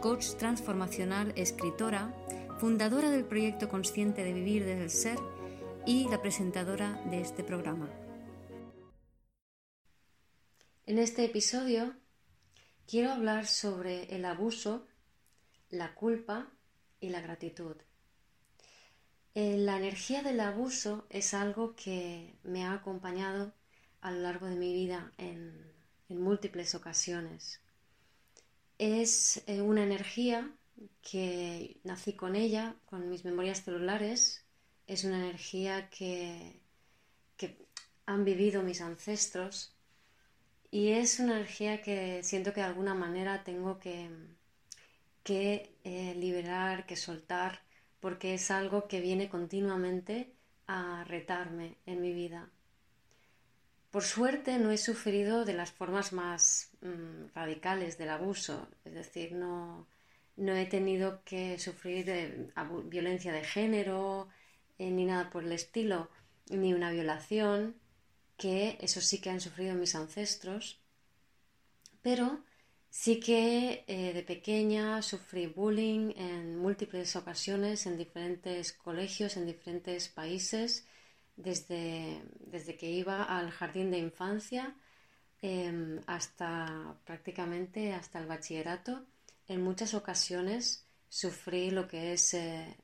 coach transformacional, escritora, fundadora del proyecto Consciente de Vivir desde el Ser y la presentadora de este programa. En este episodio quiero hablar sobre el abuso, la culpa y la gratitud. Eh, la energía del abuso es algo que me ha acompañado a lo largo de mi vida en, en múltiples ocasiones es eh, una energía que nací con ella, con mis memorias celulares, es una energía que, han vivido mis ancestros y es una energía que siento que de alguna manera tengo que, que eh, liberar, que soltar, porque es algo que viene continuamente a retarme en mi vida. Por suerte no he sufrido de las formas más mm, radicales del abuso, es decir, no, he tenido que sufrir violencia de género eh, ni nada por el estilo, ni una violación, que eso sí que han sufrido mis ancestros, pero sí que eh, de pequeña sufrí bullying en múltiples ocasiones en diferentes colegios, en diferentes países desde, desde que iba al jardín de infancia em, hasta prácticamente hasta el bachillerato. En muchas ocasiones sufrí lo que es eh,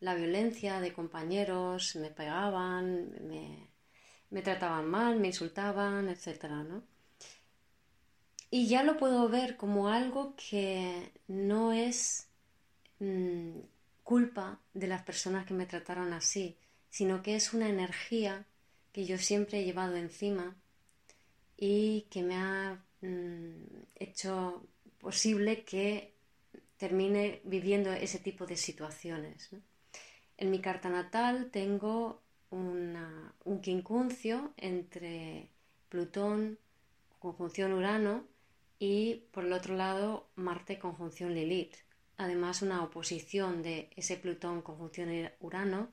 la violencia de compañeros, me pegaban, me, trataban mal, me insultaban, etc. Y ya lo puedo ver como algo que no es mm, culpa de las personas que me trataron así, sino que es una energía que yo siempre he llevado encima y que me ha mm, hecho posible que termine viviendo ese tipo de situaciones. En mi carta natal tengo un quincuncio entre Plutón, conjunción Urano, y por el otro lado Marte, conjunción Lilith. Además, una oposición de ese Plutón, conjunción Urano,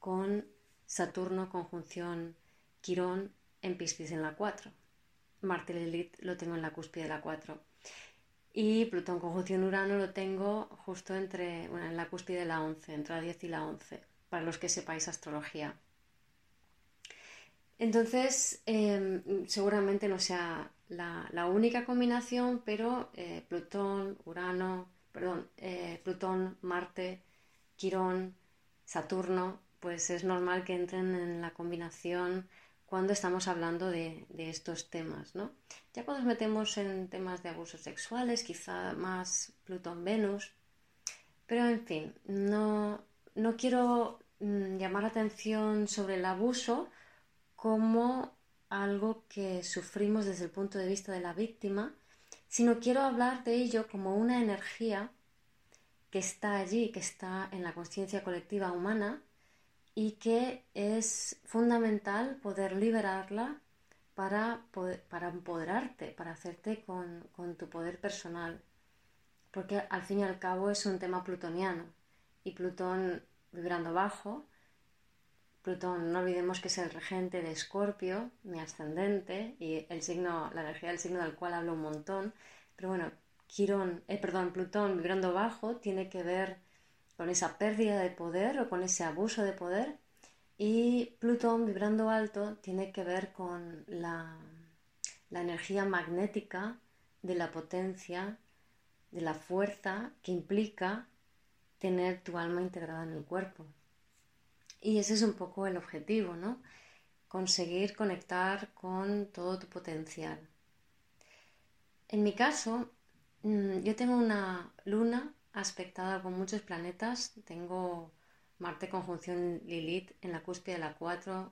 con Saturno conjunción Quirón en Piscis en la 4. Marte Lilith lo tengo en la cúspide de la 4. Y Plutón conjunción Urano lo tengo justo entre, bueno, en la cúspide de la 11, entre la 10 y la 11, para los que sepáis astrología. Entonces, em, seguramente no sea la, única combinación, pero eh, Plutón, Urano, perdón, eh, Plutón, Marte, Quirón, Saturno pues es normal que entren en la combinación cuando estamos hablando de, estos temas, ¿no? Ya cuando nos metemos en temas de abusos sexuales, quizá más Plutón-Venus, pero en fin, no, no quiero mm, llamar la atención sobre el abuso como algo que sufrimos desde el punto de vista de la víctima, sino quiero hablar de ello como una energía que está allí, que está en la conciencia colectiva humana y que es fundamental poder liberarla para, para empoderarte, para hacerte con, tu poder personal. Porque al fin y al cabo es un tema plutoniano y Plutón vibrando bajo. Plutón, no olvidemos que es el regente de Escorpio, mi ascendente, y el signo, la energía del signo del cual hablo un montón. Pero bueno, Quirón, eh, perdón, Plutón vibrando bajo tiene que ver con esa pérdida de poder o con ese abuso de poder. Y Plutón vibrando alto tiene que ver con la, la energía magnética de la potencia, de la fuerza que implica tener tu alma integrada en el cuerpo. Y ese es un poco el objetivo, ¿no? Conseguir conectar con todo tu potencial. En mi caso, mm, yo tengo una luna aspectada con muchos planetas. Tengo Marte conjunción Lilith en la cúspide de la 4,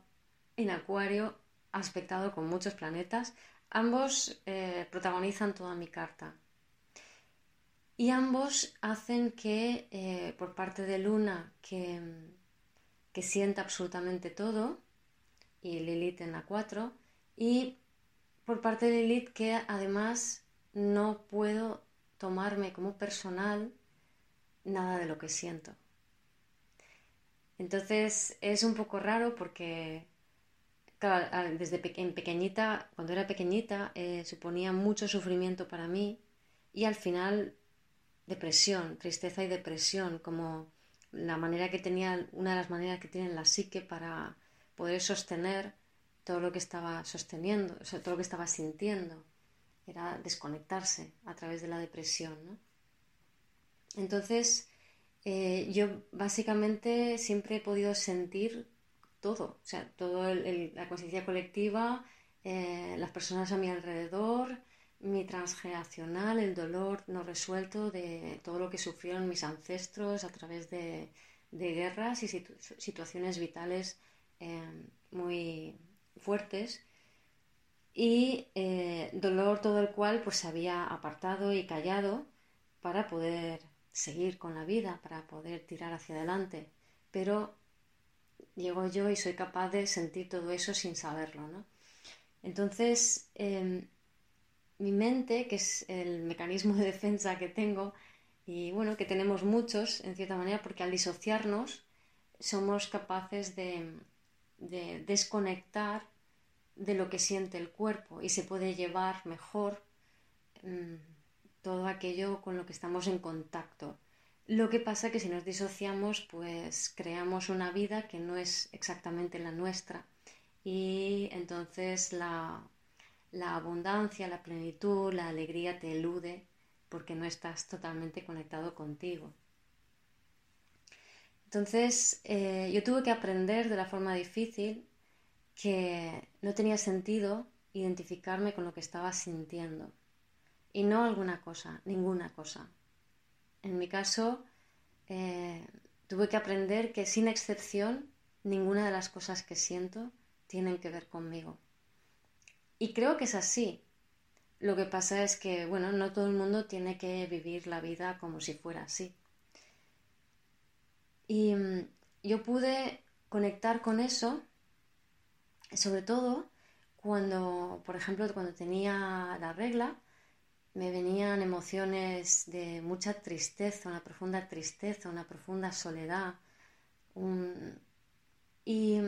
en Acuario, aspectado con muchos planetas. Ambos eh, protagonizan toda mi carta. Y ambos hacen que eh, por parte de Luna, que, que sienta absolutamente todo, y Lilith en la 4, y por parte de Lilith que además no puedo tomarme como personal nada de lo que siento. Entonces es un poco raro porque desde en pequeñita, cuando era pequeñita, eh, suponía mucho sufrimiento para mí y al final depresión, tristeza y depresión, como la manera que tenía, una de las maneras que tiene la psique para poder sostener todo lo que estaba sosteniendo, todo lo que estaba sintiendo, era desconectarse a través de la depresión. Entonces, eh, yo básicamente siempre he podido sentir todo, o sea, toda la conciencia colectiva, eh, las personas a mi alrededor, mi transgeneracional, el dolor no resuelto de todo lo que sufrieron mis ancestros a través de, guerras y situaciones vitales eh, muy fuertes. Y eh, dolor todo el cual pues se había apartado y callado para poder seguir con la vida, para poder tirar hacia adelante. Pero llego yo y soy capaz de sentir todo eso sin saberlo, ¿no? Entonces, em, mi mente, que es el mecanismo de defensa que tengo, y bueno, que tenemos muchos, en cierta manera, porque al disociarnos somos capaces de, desconectar de lo que siente el cuerpo y se puede llevar mejor mm, todo aquello con lo que estamos en contacto. Lo que pasa que si nos disociamos, pues creamos una vida que no es exactamente la nuestra y entonces la, la abundancia, la plenitud, la alegría te elude porque no estás totalmente conectado contigo. Entonces eh, yo tuve que aprender de la forma difícil que no tenía sentido identificarme con lo que estaba sintiendo y no alguna cosa, ninguna cosa. En mi caso, eh, tuve que aprender que sin excepción ninguna de las cosas que siento tienen que ver conmigo. Y creo que es así. Lo que pasa es que, bueno, no todo el mundo tiene que vivir la vida como si fuera así. Y mm, yo pude conectar con eso, sobre todo cuando, por ejemplo, cuando tenía la regla, me venían emociones de mucha tristeza, una profunda tristeza, una profunda soledad. Y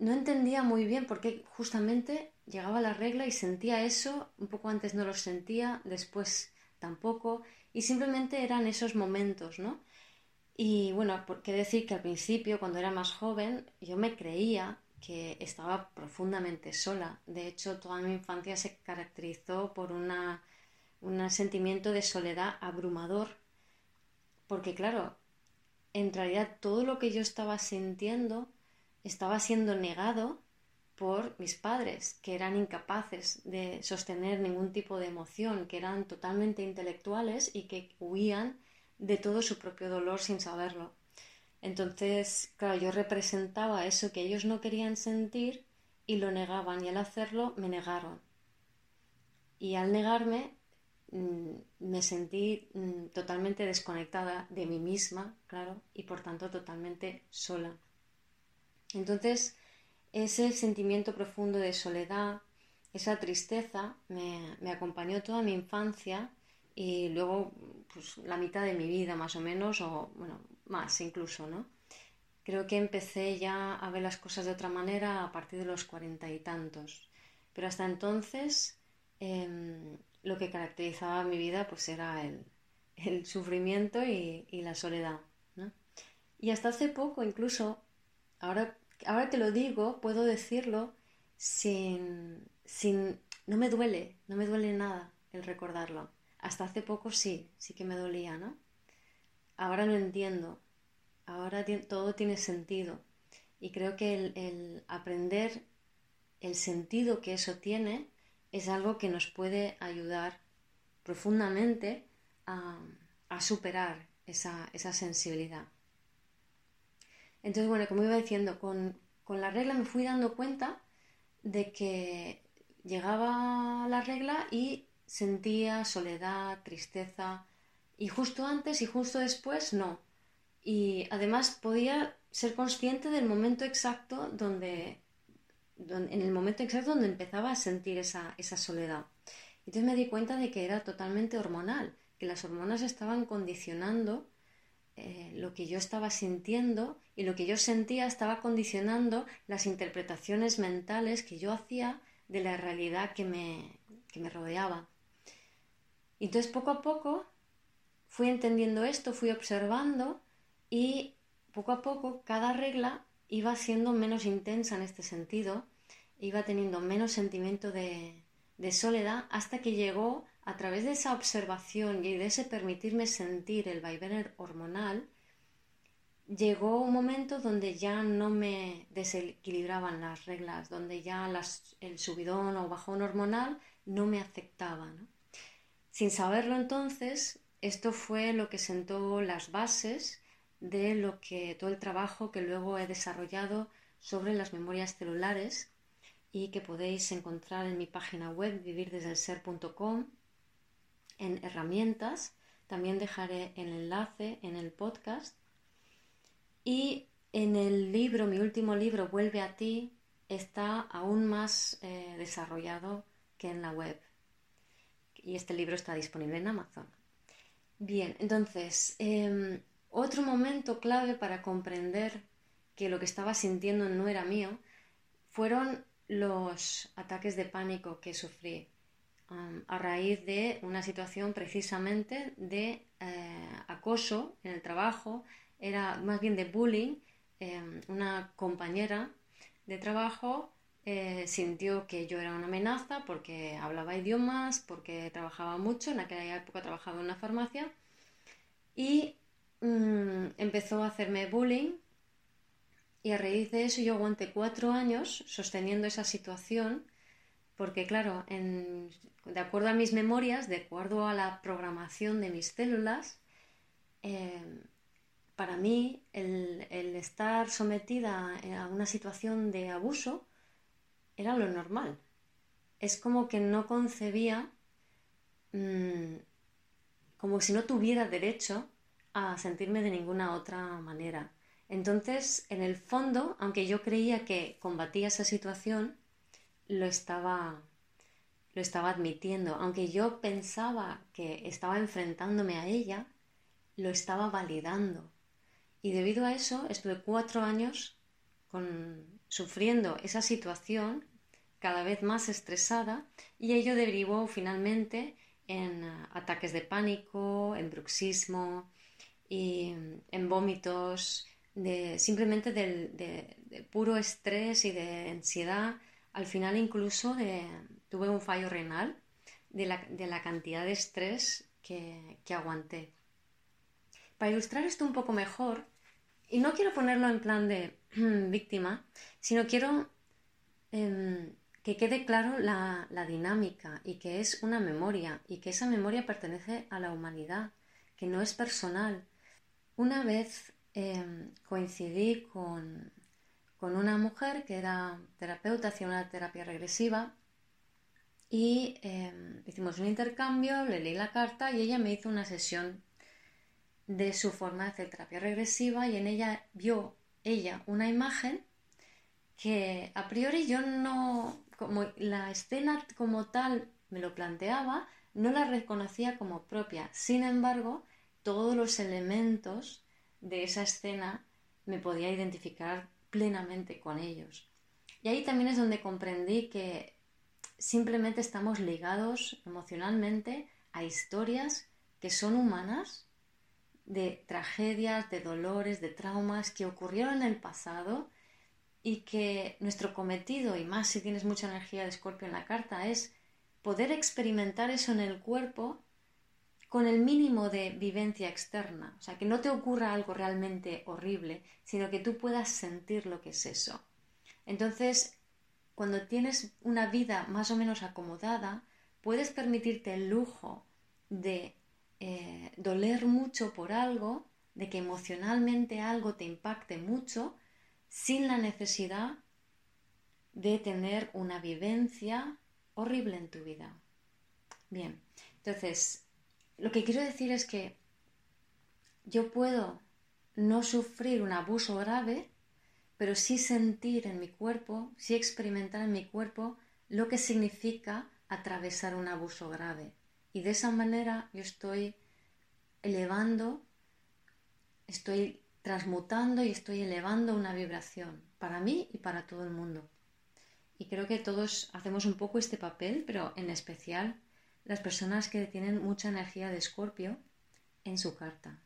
no entendía muy bien por qué justamente llegaba la regla y sentía eso, un poco antes no lo sentía, después tampoco, y simplemente eran esos momentos, ¿no? Y bueno, por qué decir que al principio, cuando era más joven, yo me creía que estaba profundamente sola. De hecho, toda mi infancia se caracterizó por una, un sentimiento de soledad abrumador, porque claro, en realidad todo lo que yo estaba sintiendo estaba siendo negado por mis padres, que eran incapaces de sostener ningún tipo de emoción, que eran totalmente intelectuales y que huían de todo su propio dolor sin saberlo. Entonces, claro, yo representaba eso que ellos no querían sentir y lo negaban y al hacerlo me negaron. Y al negarme me sentí mm, totalmente desconectada de mí misma, claro, y por tanto totalmente sola. Entonces, ese sentimiento profundo de soledad, esa tristeza, me, acompañó toda mi infancia y luego pues, la mitad de mi vida más o menos, o bueno, más incluso, ¿no? Creo que empecé ya a ver las cosas de otra manera a partir de los cuarenta y tantos. Pero hasta entonces em, lo que caracterizaba mi vida pues era el, sufrimiento y, y, la soledad. ¿no? Y hasta hace poco incluso ahora, ahora que lo digo, puedo decirlo sin, sin... No me duele, no me duele nada el recordarlo. Hasta hace poco sí, sí que me dolía, ¿no? Ahora lo entiendo, ahora todo tiene sentido. Y creo que el, aprender el sentido que eso tiene es algo que nos puede ayudar profundamente a, superar esa, esa sensibilidad. Entonces, bueno, como iba diciendo, con, la regla me fui dando cuenta de que llegaba la regla y sentía soledad, tristeza Y justo antes y justo después no. Y además podía ser consciente del momento exacto donde, en el momento exacto donde empezaba a sentir esa, esa soledad. Entonces me di cuenta de que era totalmente hormonal, que las hormonas estaban condicionando eh, lo que yo estaba sintiendo y lo que yo sentía estaba condicionando las interpretaciones mentales que yo hacía de la realidad que me, que me rodeaba. Y entonces poco a poco fui entendiendo esto, fui observando y poco a poco cada regla iba siendo menos intensa en este sentido, iba teniendo menos sentimiento de, de soledad hasta que llegó a través de esa observación y de ese permitirme sentir el vaivén hormonal, llegó un momento donde ya no me desequilibraban las reglas, donde ya el subidón o bajón hormonal no me afectaba. Sin saberlo entonces, esto fue lo que sentó las bases de lo que todo el trabajo que luego he desarrollado sobre las memorias celulares y que podéis encontrar en mi página web vivirdesdelser.com en herramientas. También dejaré el enlace en el podcast. Y en el libro, mi último libro, Vuelve a ti, está aún más eh, desarrollado que en la web. Y este libro está disponible en Amazon. Bien, entonces, em, otro momento clave para comprender que lo que estaba sintiendo no era mío fueron los ataques de pánico que sufrí a raíz de una situación precisamente de eh, acoso en el trabajo, era más bien de bullying. Em, una compañera de trabajo eh, sintió que yo era una amenaza porque hablaba idiomas, porque trabajaba mucho, en aquella época trabajaba en una farmacia, y mm, empezó a hacerme bullying. Y a raíz de eso yo aguanté cuatro años sosteniendo esa situación porque claro, de acuerdo a mis memorias, de acuerdo a la programación de mis células, eh, para mí el, estar sometida a una situación de abuso era lo normal. Es como que no concebía, mm, como si no tuviera derecho a sentirme de ninguna otra manera. Entonces, en el fondo, aunque yo creía que combatía esa situación, lo estaba, lo estaba admitiendo. Aunque yo pensaba que estaba enfrentándome a ella, lo estaba validando. Y debido a eso estuve cuatro años con, sufriendo esa situación cada vez más estresada y ello derivó finalmente en ataques de pánico, en bruxismo y en vómitos, de, simplemente de puro estrés y de ansiedad al final incluso tuve un fallo renal de la, cantidad de estrés que, aguanté. Para ilustrar esto un poco mejor, y no quiero ponerlo en plan de víctima, sino quiero em, que quede claro la, dinámica y que es una memoria y que esa memoria pertenece a la humanidad, que no es personal. Una vez em, coincidí con, con una mujer que era terapeuta, hacía una terapia regresiva y em, hicimos un intercambio, le leí la carta y ella me hizo una sesión de su forma de hacer terapia regresiva y en ella vio ella una imagen que a priori yo no, como la escena como tal me lo planteaba, no la reconocía como propia. Sin embargo, todos los elementos de esa escena me podía identificar plenamente con ellos. Y ahí también es donde comprendí que simplemente estamos ligados emocionalmente a historias que son humanas, de tragedias, de dolores, de traumas que ocurrieron en el pasado y que nuestro cometido, y más si tienes mucha energía de escorpio en la carta, es poder experimentar eso en el cuerpo con el mínimo de vivencia externa, o sea, que no te ocurra algo realmente horrible, sino que tú puedas sentir lo que es eso. Entonces, cuando tienes una vida más o menos acomodada, puedes permitirte el lujo de eh, doler mucho por algo, de que emocionalmente algo te impacte mucho, sin la necesidad de tener una vivencia horrible en tu vida. Bien, entonces lo que quiero decir es que yo puedo no sufrir un abuso grave, pero sí sentir en mi cuerpo, sí experimentar en mi cuerpo lo que significa atravesar un abuso grave. Y de esa manera yo estoy elevando, estoy transmutando y estoy elevando una vibración para mí y para todo el mundo. Y creo que todos hacemos un poco este papel, pero en especial las personas que tienen mucha energía de escorpio en su carta.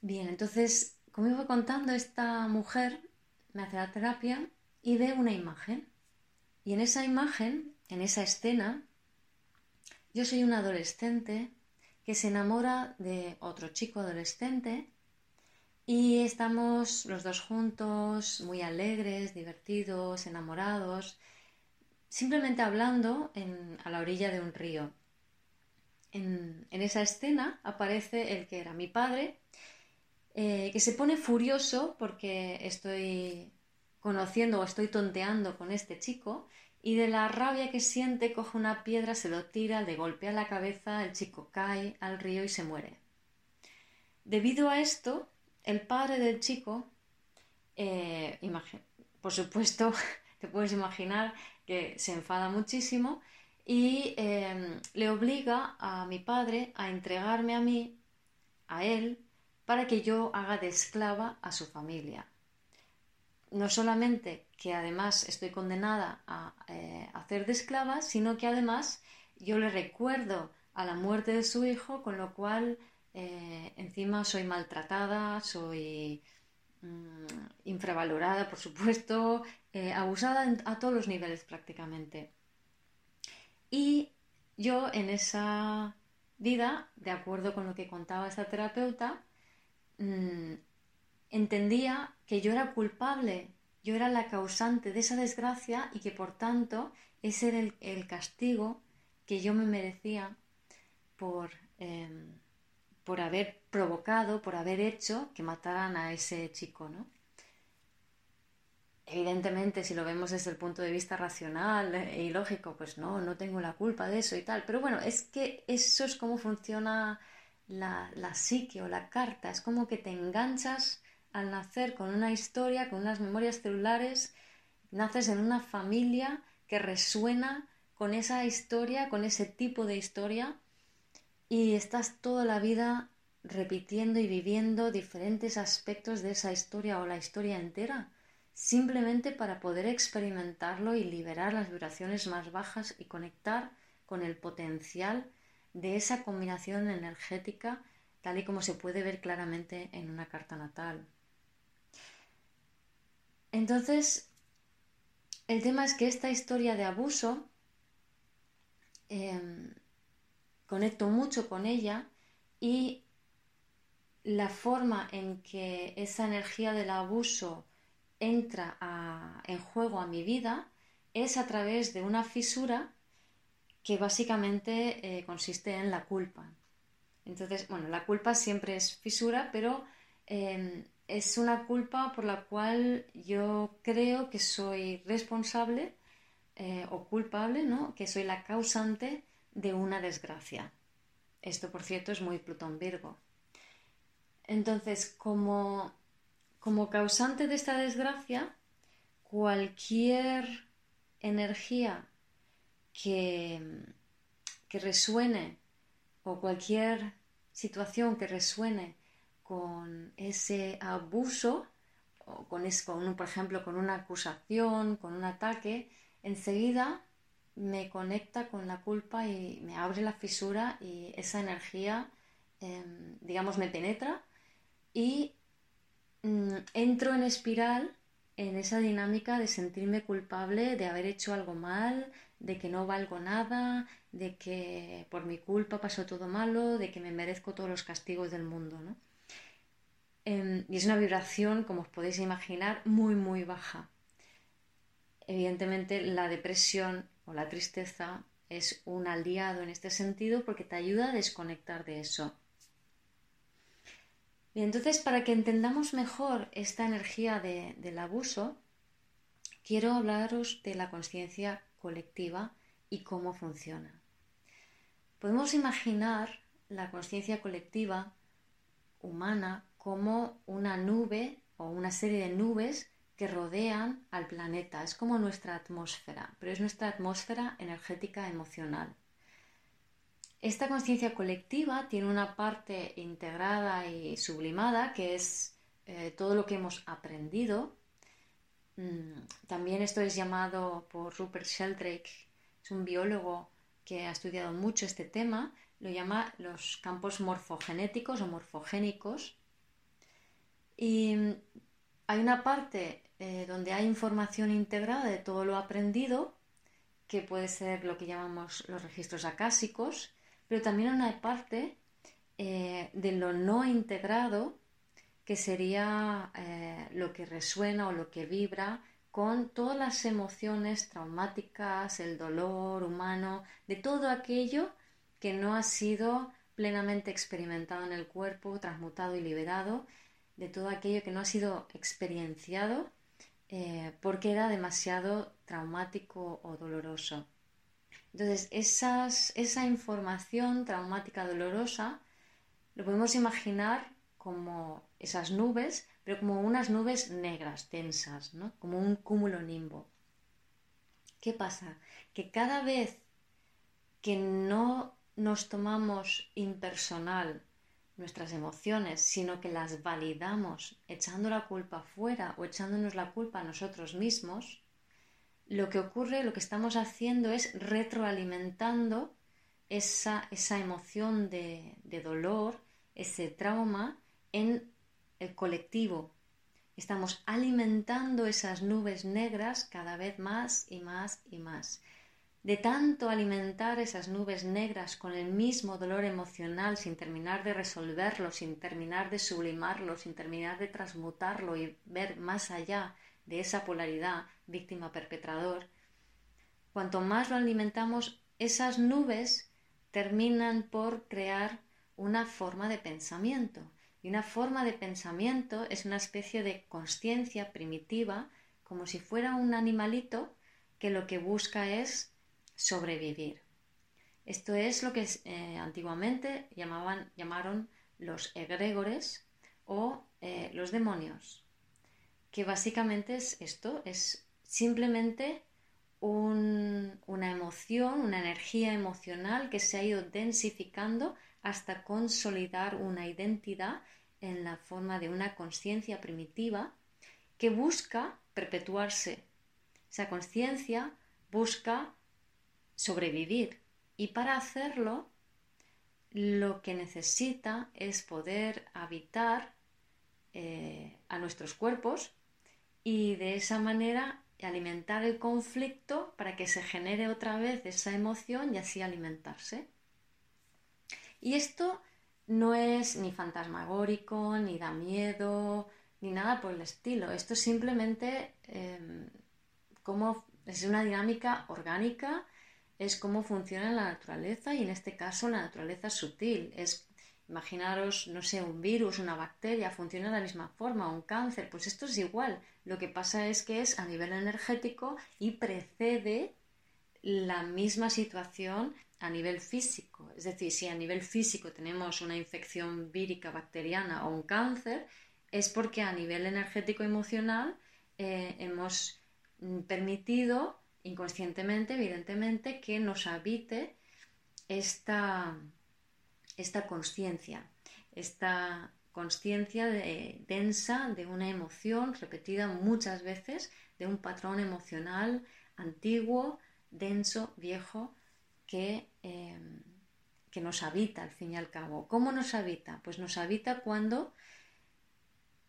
Bien, entonces, como iba contando, esta mujer me hace la terapia y ve una imagen. Y en esa imagen, en esa escena, yo soy una adolescente que se enamora de otro chico adolescente y estamos los dos juntos, muy alegres, divertidos, enamorados, simplemente hablando a la orilla de un río. En, esa escena aparece el que era mi padre, eh, que se pone furioso porque estoy conociendo o estoy tonteando con este chico y de la rabia que siente coge una piedra, se lo tira, le golpea la cabeza, el chico cae al río y se muere. Debido a esto, el padre del chico, eh, por supuesto, te puedes imaginar se enfada muchísimo y em, le obliga a mi padre a entregarme a mí, a él, para que yo haga de esclava a su familia. No solamente que además estoy condenada a eh, hacer de esclava, sino que además yo le recuerdo a la muerte de su hijo, con lo cual eh, encima soy maltratada, soy mm, infravalorada, por supuesto, eh, abusada a todos los niveles prácticamente. Y yo en esa vida, de acuerdo con lo que contaba esta terapeuta, mm, entendía que yo era culpable, yo era la causante de esa desgracia y que por tanto ese era el, castigo que yo me merecía por... Em, por haber provocado, por haber hecho que mataran a ese chico, ¿no? Evidentemente, si lo vemos desde el punto de vista racional y lógico, pues no, no tengo la culpa de eso y tal. Pero bueno, es que eso es como funciona la, la psique o la carta. Es como que te enganchas al nacer con una historia, con unas memorias celulares, naces en una familia que resuena con esa historia, con ese tipo de historia y estás toda la vida repitiendo y viviendo diferentes aspectos de esa historia o la historia entera, simplemente para poder experimentarlo y liberar las vibraciones más bajas y conectar con el potencial de esa combinación energética tal y como se puede ver claramente en una carta natal. Entonces, el tema es que esta historia de abuso em, conecto mucho con ella y la forma en que esa energía del abuso entra en juego a mi vida es a través de una fisura que básicamente eh, consiste en la culpa. Entonces, bueno, la culpa siempre es fisura, pero em, es una culpa por la cual yo creo que soy responsable eh, o culpable, ¿no? Que soy la causante de una desgracia. Esto, por cierto, es muy Plutón Virgo. Entonces, como, como causante de esta desgracia, cualquier energía que, que resuene o cualquier situación que resuene con ese abuso, o con, con, por ejemplo, con una acusación, con un ataque, enseguida me conecta con la culpa y me abre la fisura y esa energía, em, digamos, me penetra y mm, entro en espiral en esa dinámica de sentirme culpable de haber hecho algo mal, de que no valgo nada, de que por mi culpa pasó todo malo, de que me merezco todos los castigos del mundo, ¿no? Em, y es una vibración, como os podéis imaginar, muy, muy baja. Evidentemente, la depresión o la tristeza es un aliado en este sentido porque te ayuda a desconectar de eso. Y entonces, para que entendamos mejor esta energía del abuso, quiero hablaros de la conciencia colectiva y cómo funciona. Podemos imaginar la conciencia colectiva humana como una nube o una serie de nubes que rodean al planeta. Es como nuestra atmósfera, pero es nuestra atmósfera energética emocional. Esta conciencia colectiva tiene una parte integrada y sublimada que es eh, todo lo que hemos aprendido. Mm, también esto es llamado por Rupert Sheldrake, es un biólogo que ha estudiado mucho este tema, lo llama los campos morfogenéticos o morfogénicos. Y mm, hay una parte eh, donde hay información integrada de todo lo aprendido, que puede ser lo que llamamos los registros acásicos, pero también una parte eh, de lo no integrado, que sería eh, lo que resuena o lo que vibra con todas las emociones traumáticas, el dolor humano, de todo aquello que no ha sido plenamente experimentado en el cuerpo, transmutado y liberado, de todo aquello que no ha sido experienciado eh, porque era demasiado traumático o doloroso. Entonces, esa información traumática dolorosa lo podemos imaginar como esas nubes, pero como unas nubes negras, tensas, ¿no? como un cúmulo nimbo. ¿Qué pasa? Que cada vez que no nos tomamos impersonal nuestras emociones, sino que las validamos echando la culpa fuera o echándonos la culpa a nosotros mismos, lo que ocurre, lo que estamos haciendo es retroalimentando esa, esa emoción de, de dolor, ese trauma en el colectivo. Estamos alimentando esas nubes negras cada vez más y más y más. De tanto alimentar esas nubes negras con el mismo dolor emocional sin terminar de resolverlo, sin terminar de sublimarlo, sin terminar de transmutarlo y ver más allá de esa polaridad víctima-perpetrador, cuanto más lo alimentamos, esas nubes terminan por crear una forma de pensamiento. Y una forma de pensamiento es una especie de conciencia primitiva, como si fuera un animalito que lo que busca es sobrevivir. Esto es lo que eh, antiguamente llamaban, llamaron los egregores o eh, los demonios, que básicamente es esto, es simplemente una emoción, una energía emocional que se ha ido densificando hasta consolidar una identidad en la forma de una conciencia primitiva que busca perpetuarse. Esa conciencia busca sobrevivir y para hacerlo lo que necesita es poder habitar eh, a nuestros cuerpos y de esa manera alimentar el conflicto para que se genere otra vez esa emoción y así alimentarse. Y esto no es ni fantasmagórico, ni da miedo, ni nada por el estilo. Esto simplemente em, como es una dinámica orgánica, es cómo funciona la naturaleza y en este caso la naturaleza sutil. Es Imaginaros, no sé, un virus, una bacteria, funciona de la misma forma, un cáncer, pues esto es igual. Lo que pasa es que es a nivel energético y precede la misma situación a nivel físico. Es decir, si a nivel físico tenemos una infección vírica bacteriana o un cáncer, es porque a nivel energético emocional eh, hemos mm, permitido inconscientemente, evidentemente, que nos habite esta, esta conciencia, esta conciencia densa de una emoción repetida muchas veces, de un patrón emocional antiguo, denso, viejo, que, em, que nos habita al fin y al cabo. ¿Cómo nos habita? Pues nos habita cuando,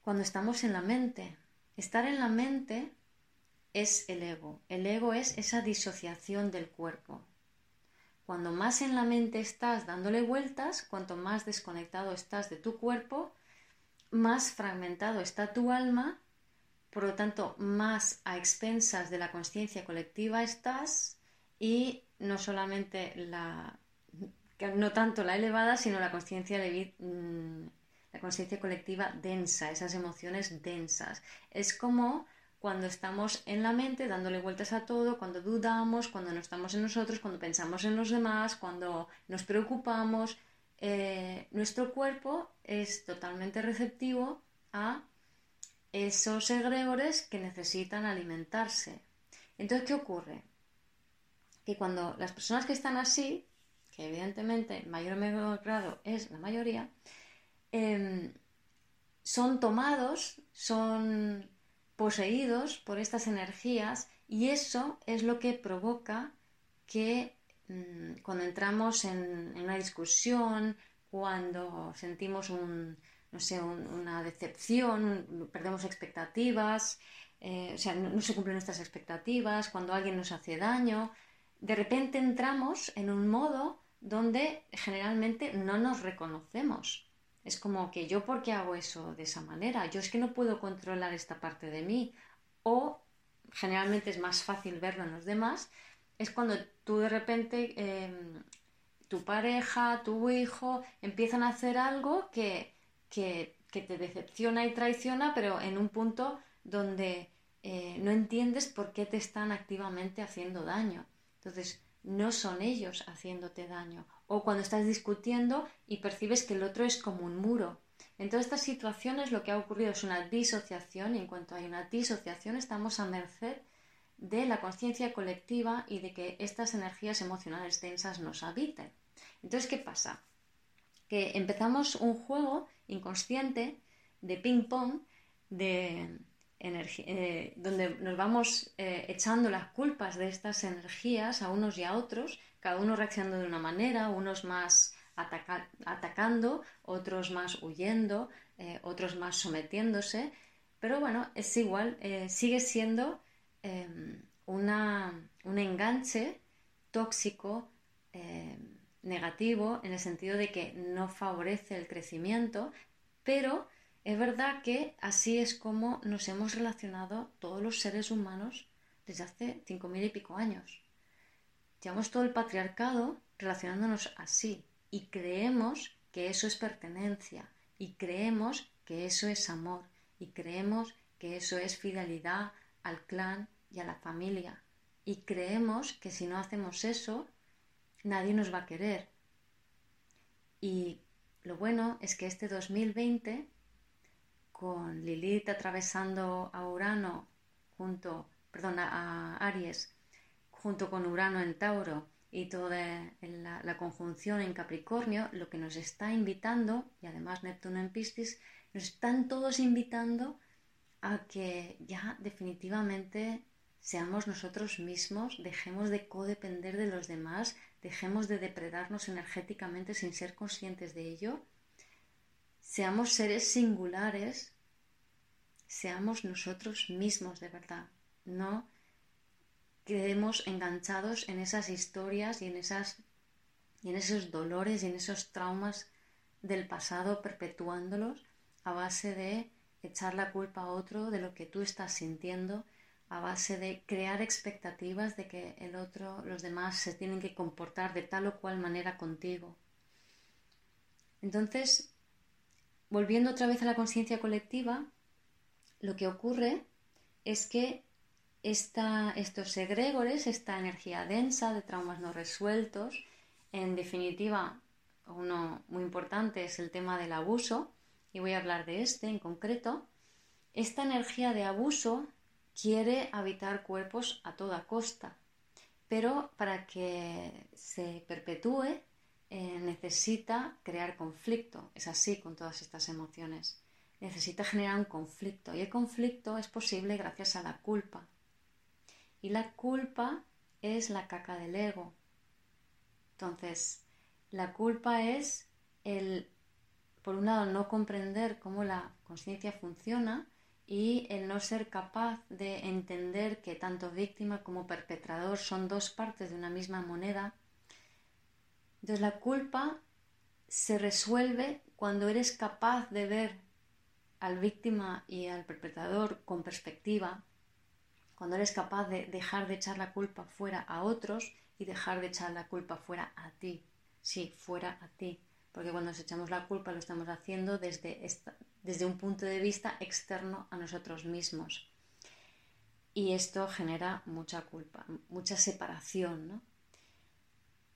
cuando estamos en la mente. Estar en la mente es el ego. El ego es esa disociación del cuerpo. Cuando más en la mente estás dándole vueltas, cuanto más desconectado estás de tu cuerpo, más fragmentado está tu alma, por lo tanto, más a expensas de la conciencia colectiva estás y no solamente la, no tanto la elevada, sino la conciencia mm, la conciencia colectiva densa, esas emociones densas. Es como cuando estamos en la mente dándole vueltas a todo, cuando dudamos, cuando no estamos en nosotros, cuando pensamos en los demás, cuando nos preocupamos. eh, nuestro cuerpo es totalmente receptivo a esos egregores que necesitan alimentarse. Entonces, ¿qué ocurre? Que cuando las personas que están así, que evidentemente en mayor o menor grado es la mayoría, em, son tomados, son poseídos por estas energías y eso es lo que provoca que mm, cuando entramos en, una discusión, cuando sentimos una decepción, perdemos expectativas, eh, o sea, no, se cumplen nuestras expectativas, cuando alguien nos hace daño, de repente entramos en un modo donde generalmente no nos reconocemos. Es como que yo, ¿por qué hago eso de esa manera? Yo es que no puedo controlar esta parte de mí. O generalmente es más fácil verlo en los demás, es cuando tú de repente, em, tu pareja, tu hijo, empiezan a hacer algo que, que, te decepciona y traiciona, pero en un punto donde eh, no entiendes por qué te están activamente haciendo daño. Entonces, no son ellos haciéndote daño. O cuando estás discutiendo y percibes que el otro es como un muro. En todas estas situaciones lo que ha ocurrido es una disociación y en cuanto hay una disociación estamos a merced de la conciencia colectiva y de que estas energías emocionales densas nos habiten. Entonces, ¿qué pasa? Que empezamos un juego inconsciente de ping-pong de, eh, donde nos vamos eh, echando las culpas de estas energías a unos y a otros, cada uno reaccionando de una manera, unos más atacando, otros más huyendo, eh, otros más sometiéndose, pero bueno, es igual, sigue siendo em, una, un enganche tóxico, em, negativo, en el sentido de que no favorece el crecimiento, pero es verdad que así es como nos hemos relacionado todos los seres humanos desde hace cinco mil y pico años. Llevamos todo el patriarcado relacionándonos así y creemos que eso es pertenencia y creemos que eso es amor y creemos que eso es fidelidad al clan y a la familia y creemos que si no hacemos eso nadie nos va a querer. Y lo bueno es que este 2020 con Lilith atravesando a Urano junto, a Aries junto con Urano en Tauro y toda la, la, conjunción en Capricornio, lo que nos está invitando, y además Neptuno en Piscis, nos están todos invitando a que ya definitivamente seamos nosotros mismos, dejemos de codepender de los demás, dejemos de depredarnos energéticamente sin ser conscientes de ello, seamos seres singulares seamos nosotros mismos de verdad, no quedemos enganchados en esas historias y en, esas, y en esos dolores y en esos traumas del pasado perpetuándolos a base de echar la culpa a otro de lo que tú estás sintiendo, a base de crear expectativas de que el otro, los demás se tienen que comportar de tal o cual manera contigo. Entonces, volviendo otra vez a la conciencia colectiva, lo que ocurre es que estos egregores, esta energía densa de traumas no resueltos, en definitiva, uno muy importante es el tema del abuso, y voy a hablar de este en concreto, esta energía de abuso quiere habitar cuerpos a toda costa, pero para que se perpetúe eh, necesita crear conflicto. Es así con todas estas emociones necesita generar un conflicto y el conflicto es posible gracias a la culpa. Y la culpa es la caca del ego. Entonces, la culpa es el, por un lado, no comprender cómo la conciencia funciona y el no ser capaz de entender que tanto víctima como perpetrador son dos partes de una misma moneda. Entonces la culpa se resuelve cuando eres capaz de ver al víctima y al perpetrador con perspectiva, cuando eres capaz de dejar de echar la culpa fuera a otros y dejar de echar la culpa fuera a ti, sí, fuera a ti, porque cuando nos echamos la culpa lo estamos haciendo desde, desde un punto de vista externo a nosotros mismos. Y esto genera mucha culpa, mucha separación. ¿no?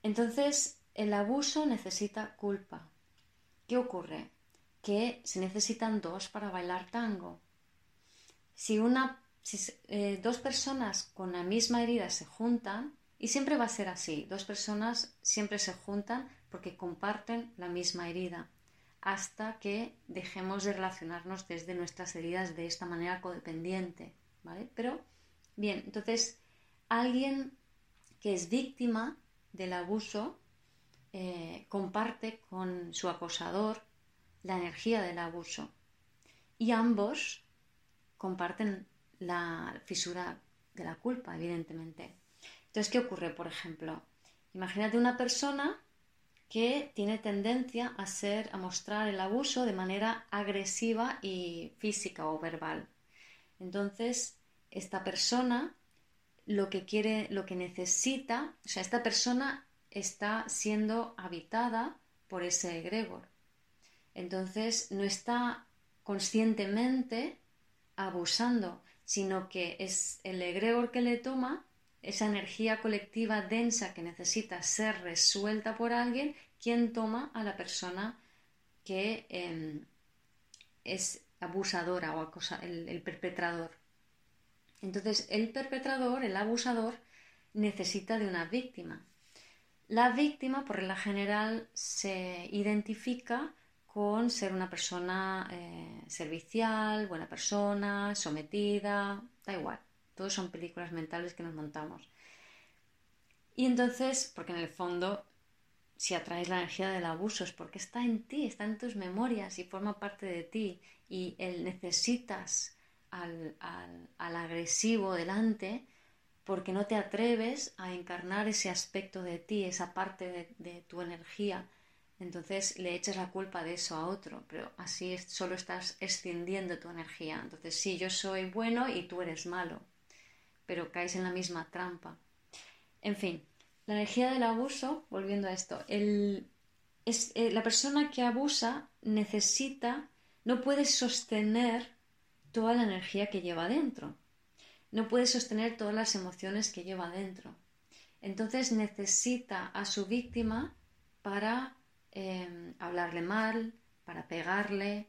Entonces, el abuso necesita culpa. ¿Qué ocurre? Que se necesitan dos para bailar tango. Si, una, eh, dos personas con la misma herida se juntan, y siempre va a ser así, dos personas siempre se juntan porque comparten la misma herida, hasta que dejemos de relacionarnos desde nuestras heridas de esta manera codependiente, ¿vale? Pero, bien, entonces, alguien que es víctima del abuso eh, comparte con su acosador la energía del abuso y ambos comparten la fisura de la culpa, evidentemente. Entonces, ¿qué ocurre, por ejemplo? Imagínate una persona que tiene tendencia a ser, a mostrar el abuso de manera agresiva y física o verbal. Entonces, esta persona lo que quiere, lo que necesita, o sea, esta persona está siendo habitada por ese egregor. Entonces no está conscientemente abusando, sino que es el egregor que le toma esa energía colectiva densa que necesita ser resuelta por alguien, quien toma a la persona que em, es abusadora o el perpetrador. Entonces el perpetrador, el abusador, necesita de una víctima. La víctima, por regla general, se identifica con ser una persona eh, servicial, buena persona, sometida, da igual. Todos son películas mentales que nos montamos. Y entonces, porque en el fondo, si atraes la energía del abuso es porque está en ti, está en tus memorias y forma parte de ti. Y el necesitas al, al agresivo delante porque no te atreves a encarnar ese aspecto de ti, esa parte de, tu energía. Entonces le echas la culpa de eso a otro, pero así solo estás extendiendo tu energía. Entonces sí, yo soy bueno y tú eres malo, pero caes en la misma trampa. En fin, la energía del abuso, volviendo a esto, es, eh, la persona que abusa necesita, no puede sostener toda la energía que lleva dentro no puede sostener todas las emociones que lleva dentro. Entonces necesita a su víctima para em, hablarle mal, para pegarle,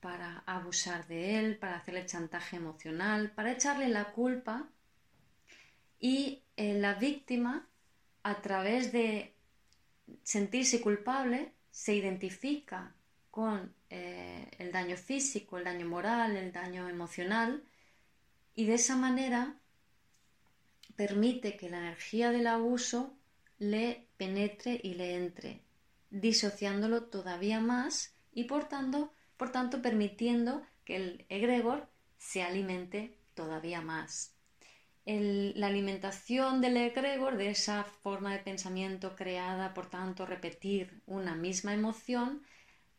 para abusar de él, para hacerle chantaje emocional, para echarle la culpa. Y eh, la víctima, a través de sentirse culpable, se identifica con eh, el daño físico, el daño moral, el daño emocional y de esa manera permite que la energía del abuso le penetre y le entre, disociándolo todavía más y por tanto, por tanto permitiendo que el egregor se alimente todavía más. la alimentación del egregor, de esa forma de pensamiento creada, por tanto, repetir una misma emoción,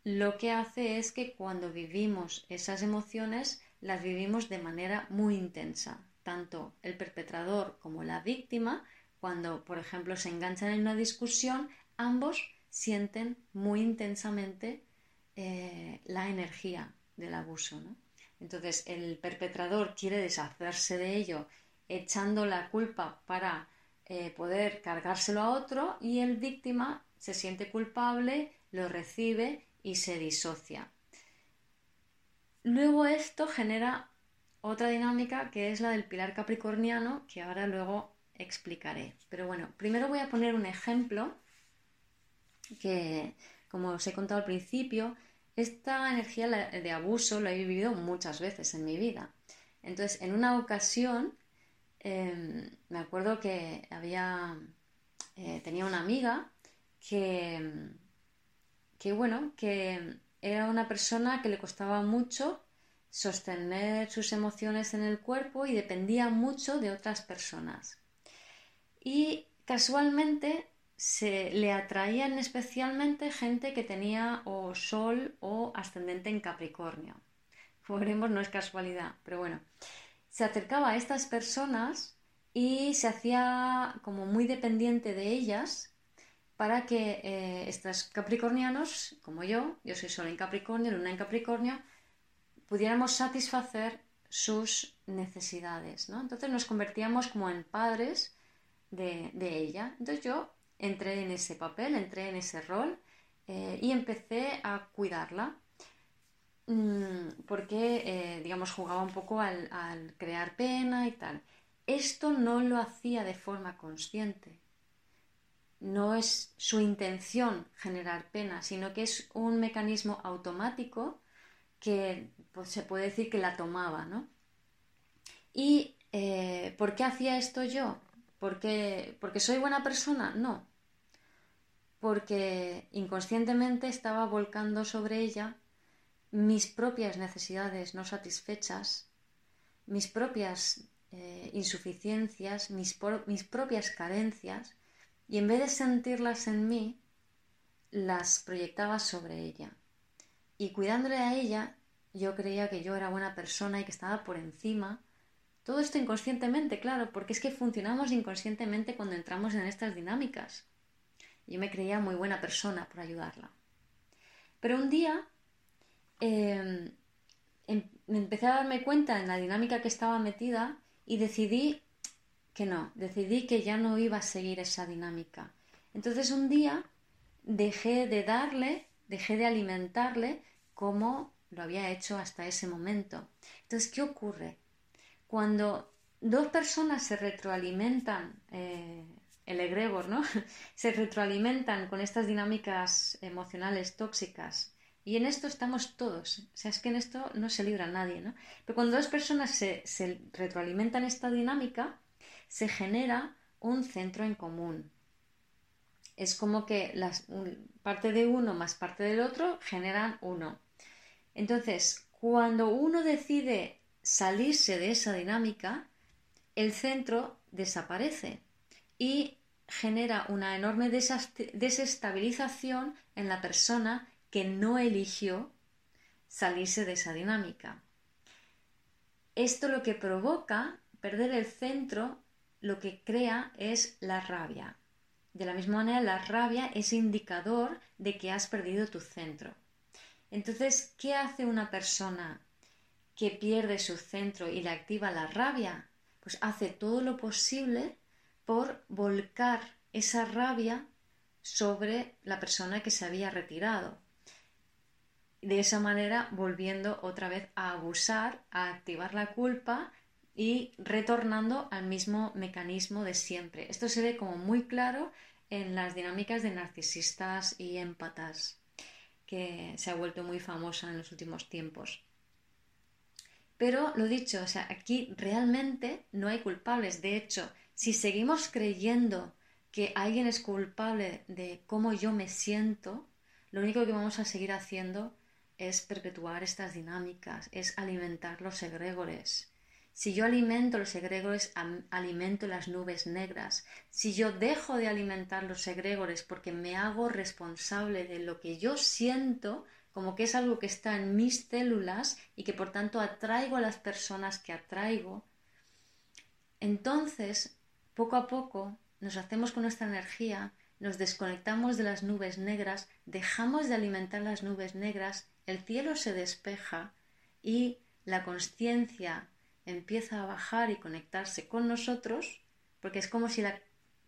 lo que hace es que cuando vivimos esas emociones las vivimos de manera muy intensa. Tanto el perpetrador como la víctima, cuando, por ejemplo, se enganchan en una discusión, ambos sienten muy intensamente eh, la energía del abuso. Entonces, el perpetrador quiere deshacerse de ello echando la culpa para eh, poder cargárselo a otro y el víctima se siente culpable, lo recibe y se disocia. Luego esto genera otra dinámica que es la del pilar capricorniano que ahora luego explicaré. Pero bueno, primero voy a poner un ejemplo que, como os he contado al principio, esta energía de abuso la he vivido muchas veces en mi vida. Entonces, en una ocasión, em, me acuerdo que había, eh, tenía una amiga que, que, bueno, que era una persona que le costaba mucho sostener sus emociones en el cuerpo y dependía mucho de otras personas. Y casualmente se le atraían especialmente gente que tenía o sol o ascendente en Capricornio. Veremos, no es casualidad, pero bueno. Se acercaba a estas personas y se hacía como muy dependiente de ellas para que eh, estos capricornianos, como yo, yo soy solo en Capricornio, luna en Capricornio, pudiéramos satisfacer sus necesidades. ¿no? Entonces nos convertíamos como en padres de, ella. Entonces yo entré en ese papel, entré en ese rol eh, y empecé a cuidarla. Mm, porque, eh, digamos, jugaba un poco al, al crear pena y tal. Esto no lo hacía de forma consciente. No es su intención generar pena, sino que es un mecanismo automático que pues, se puede decir que la tomaba, ¿no? ¿Y eh, por qué hacía esto yo? ¿Porque, ¿Porque soy buena persona? No. Porque inconscientemente estaba volcando sobre ella mis propias necesidades no satisfechas, mis propias eh, insuficiencias, mis, mis propias carencias, y en vez de sentirlas en mí, las proyectaba sobre ella. Y cuidándole a ella, yo creía que yo era buena persona y que estaba por encima. Todo esto inconscientemente, claro, porque es que funcionamos inconscientemente cuando entramos en estas dinámicas. Yo me creía muy buena persona por ayudarla. Pero un día em, em, me empecé a darme cuenta en la dinámica que estaba metida y decidí que no, decidí que ya no iba a seguir esa dinámica. Entonces un día dejé de darle, dejé de alimentarle como lo había hecho hasta ese momento. Entonces, ¿qué ocurre? Cuando dos personas se retroalimentan, eh, el egregor, ¿no? se retroalimentan con estas dinámicas emocionales tóxicas y en esto estamos todos. O sea, es que en esto no se libra nadie, ¿no? Pero cuando dos personas se, retroalimentan esta dinámica, se genera un centro en común. Es como que las, parte de uno más parte del otro generan uno. Entonces, cuando uno decide salirse de esa dinámica, el centro desaparece y genera una enorme desestabilización en la persona que no eligió salirse de esa dinámica. Esto lo que provoca, perder el centro, lo que crea es la rabia. De la misma manera, la rabia es indicador de que has perdido tu centro. Entonces, ¿qué hace una persona que pierde su centro y le activa la rabia? Pues hace todo lo posible por volcar esa rabia sobre la persona que se había retirado de esa manera volviendo otra vez a abusar, a activar la culpa y retornando al mismo mecanismo de siempre. Esto se ve como muy claro en las dinámicas de narcisistas y empatas, que se ha vuelto muy famosa en los últimos tiempos. Pero lo dicho, o sea, aquí realmente no hay culpables. De hecho, si seguimos creyendo que alguien es culpable de cómo yo me siento, lo único que vamos a seguir haciendo es perpetuar estas dinámicas, es alimentar los egregores. Si yo alimento los egregores, alimento las nubes negras. Si yo dejo de alimentar los egregores porque me hago responsable de lo que yo siento, como que es algo que está en mis células y que por tanto atraigo a las personas que atraigo, entonces, poco a poco, nos hacemos con nuestra energía, nos desconectamos de las nubes negras, dejamos de alimentar las nubes negras el cielo se despeja y la conciencia empieza a bajar y conectarse con nosotros, porque es como si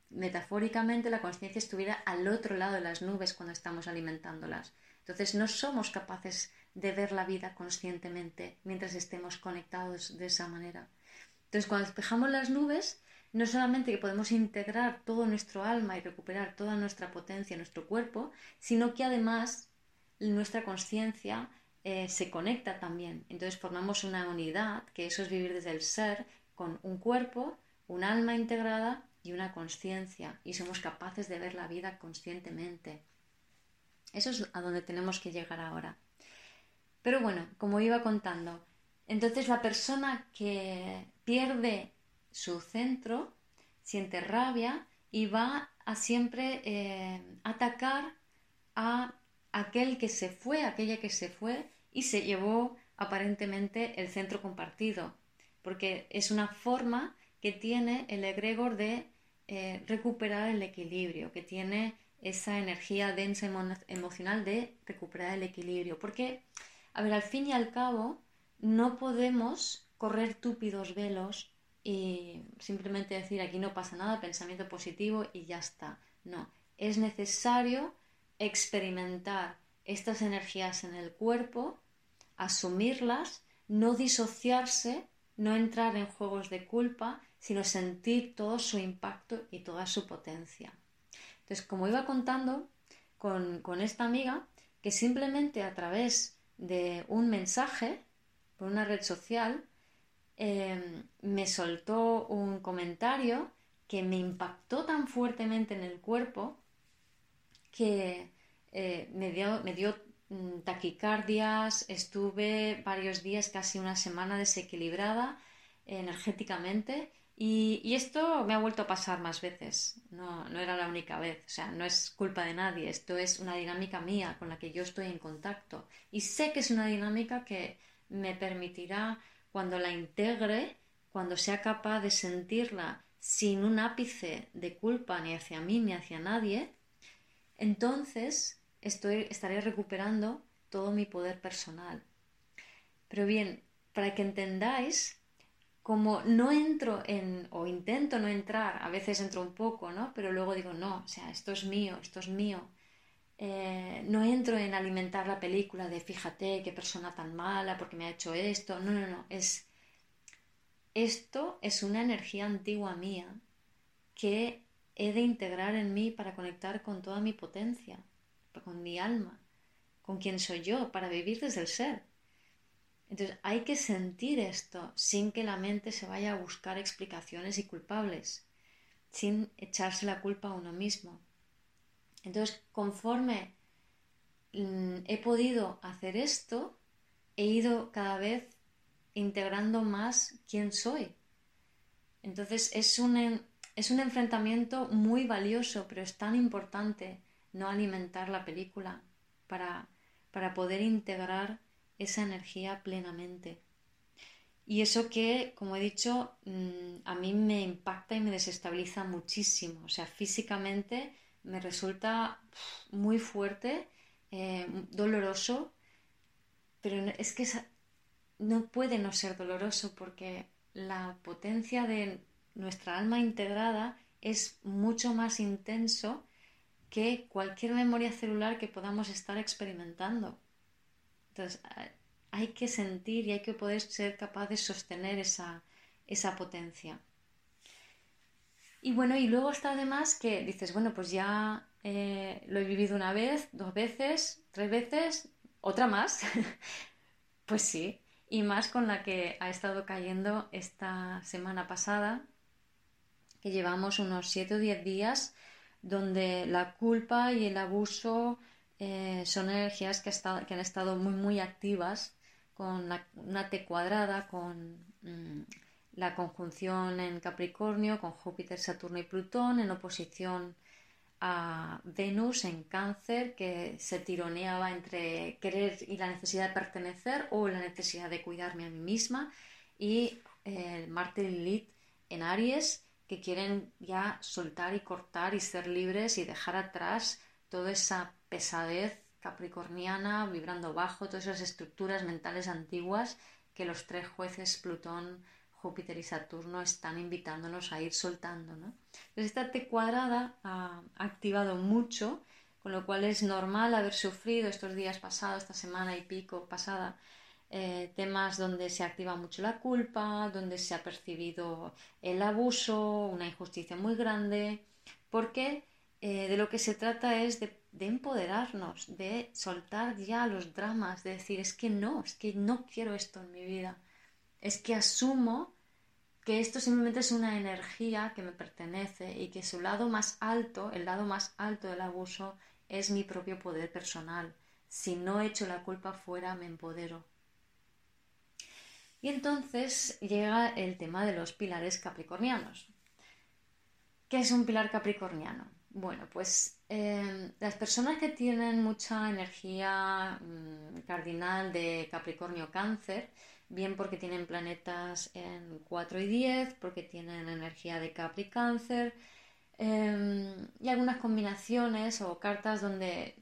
metafóricamente la conciencia estuviera al otro lado de las nubes cuando estamos alimentándolas. Entonces no somos capaces de ver la vida conscientemente mientras estemos conectados de esa manera. Entonces cuando despejamos las nubes, no solamente que podemos integrar todo nuestro alma y recuperar toda nuestra potencia, nuestro cuerpo, sino que además nuestra conciencia eh, se conecta también. Entonces formamos una unidad, que eso es vivir desde el ser, con un cuerpo, un alma integrada y una conciencia. Y somos capaces de ver la vida conscientemente. Eso es a donde tenemos que llegar ahora. Pero bueno, como iba contando, entonces la persona que pierde su centro siente rabia y va a siempre eh, atacar a aquel que se fue, aquella que se fue y se llevó aparentemente el centro compartido, porque es una forma que tiene el egregor de eh, recuperar el equilibrio, que tiene esa energía densa emocional de recuperar el equilibrio. Porque, a ver, al fin y al cabo, no podemos correr túpidos velos y simplemente decir aquí no pasa nada, pensamiento positivo y ya está. No, es necesario experimentar estas energías en el cuerpo, asumirlas, no disociarse, no entrar en juegos de culpa, sino sentir todo su impacto y toda su potencia. Entonces, como iba contando con, esta amiga, que simplemente a través de un mensaje por una red social em, me soltó un comentario que me impactó tan fuertemente en el cuerpo que eh, me dio, me dio taquicardias, estuve varios días, casi una semana desequilibrada energéticamente y, esto me ha vuelto a pasar más veces, no, no, era la única vez, o sea, no es culpa de nadie, esto es una dinámica mía con la que yo estoy en contacto. Y sé que es una dinámica que me permitirá cuando la integre, cuando sea capaz de sentirla sin un ápice de culpa ni hacia mí ni hacia nadie, entonces estoy, estaré recuperando todo mi poder personal. Pero bien, para que entendáis, como no entro en, o intento no entrar, a veces entro un poco, ¿no? Pero luego digo, no, o sea, esto es mío, esto es mío. Eh, no entro en alimentar la película de fíjate qué persona tan mala porque me ha hecho esto. No, no, no. Es, esto es una energía antigua mía que he de integrar en mí para conectar con toda mi potencia, con mi alma, con quien soy yo, para vivir desde el ser. Entonces hay que sentir esto sin que la mente se vaya a buscar explicaciones y culpables, sin echarse la culpa a uno mismo. Entonces, conforme mm, he podido hacer esto, he ido cada vez integrando más quién soy. Entonces es un, es un enfrentamiento muy valioso, pero es tan importante no alimentar la película para, para poder integrar esa energía plenamente. Y eso que, como he dicho, mm, a mí me impacta y me desestabiliza muchísimo. O sea, físicamente me resulta muy fuerte, eh, doloroso, pero es que no puede no ser doloroso porque la potencia de nuestra alma integrada es mucho más intenso que cualquier memoria celular que podamos estar experimentando. Entonces, hay que sentir y hay que poder ser capaz de sostener esa, esa potencia. Y bueno, y luego está además que dices, bueno, pues ya eh, lo he vivido una vez, dos veces, tres veces, otra más. pues sí, y más con la que ha estado cayendo esta semana pasada, que llevamos unos 7 o 10 días donde la culpa y el abuso eh, son energías que, han estado muy muy activas con una T cuadrada, con mm, la conjunción en Capricornio, con Júpiter, Saturno y Plutón, en oposición a Venus en cáncer, que se tironeaba entre querer y la necesidad de pertenecer o la necesidad de cuidarme a mí misma, y el Marte y Lilith en Aries, que quieren ya soltar y cortar y ser libres y dejar atrás toda esa pesadez capricorniana, vibrando bajo, todas esas estructuras mentales antiguas que los tres jueces Plutón, Júpiter y Saturno están invitándonos a ir soltando. ¿no? Entonces esta T cuadrada ha activado mucho, con lo cual es normal haber sufrido estos días pasados, esta semana y pico pasada, eh, temas donde se activa mucho la culpa, donde se ha percibido el abuso, una injusticia muy grande, porque eh, de lo que se trata es de, de, empoderarnos, de soltar ya los dramas, de decir, es que no, es que no quiero esto en mi vida, es que asumo que esto simplemente es una energía que me pertenece y que su lado más alto, el lado más alto del abuso, es mi propio poder personal. Si no echo la culpa fuera, me empodero. Y entonces llega el tema de los pilares capricornianos. ¿Qué es un pilar capricorniano? Bueno, pues em, las personas que tienen mucha energía mm, cardinal de Capricornio Cáncer, bien porque tienen planetas en 4 y 10, porque tienen energía de Capri Cáncer, em, y algunas combinaciones o cartas donde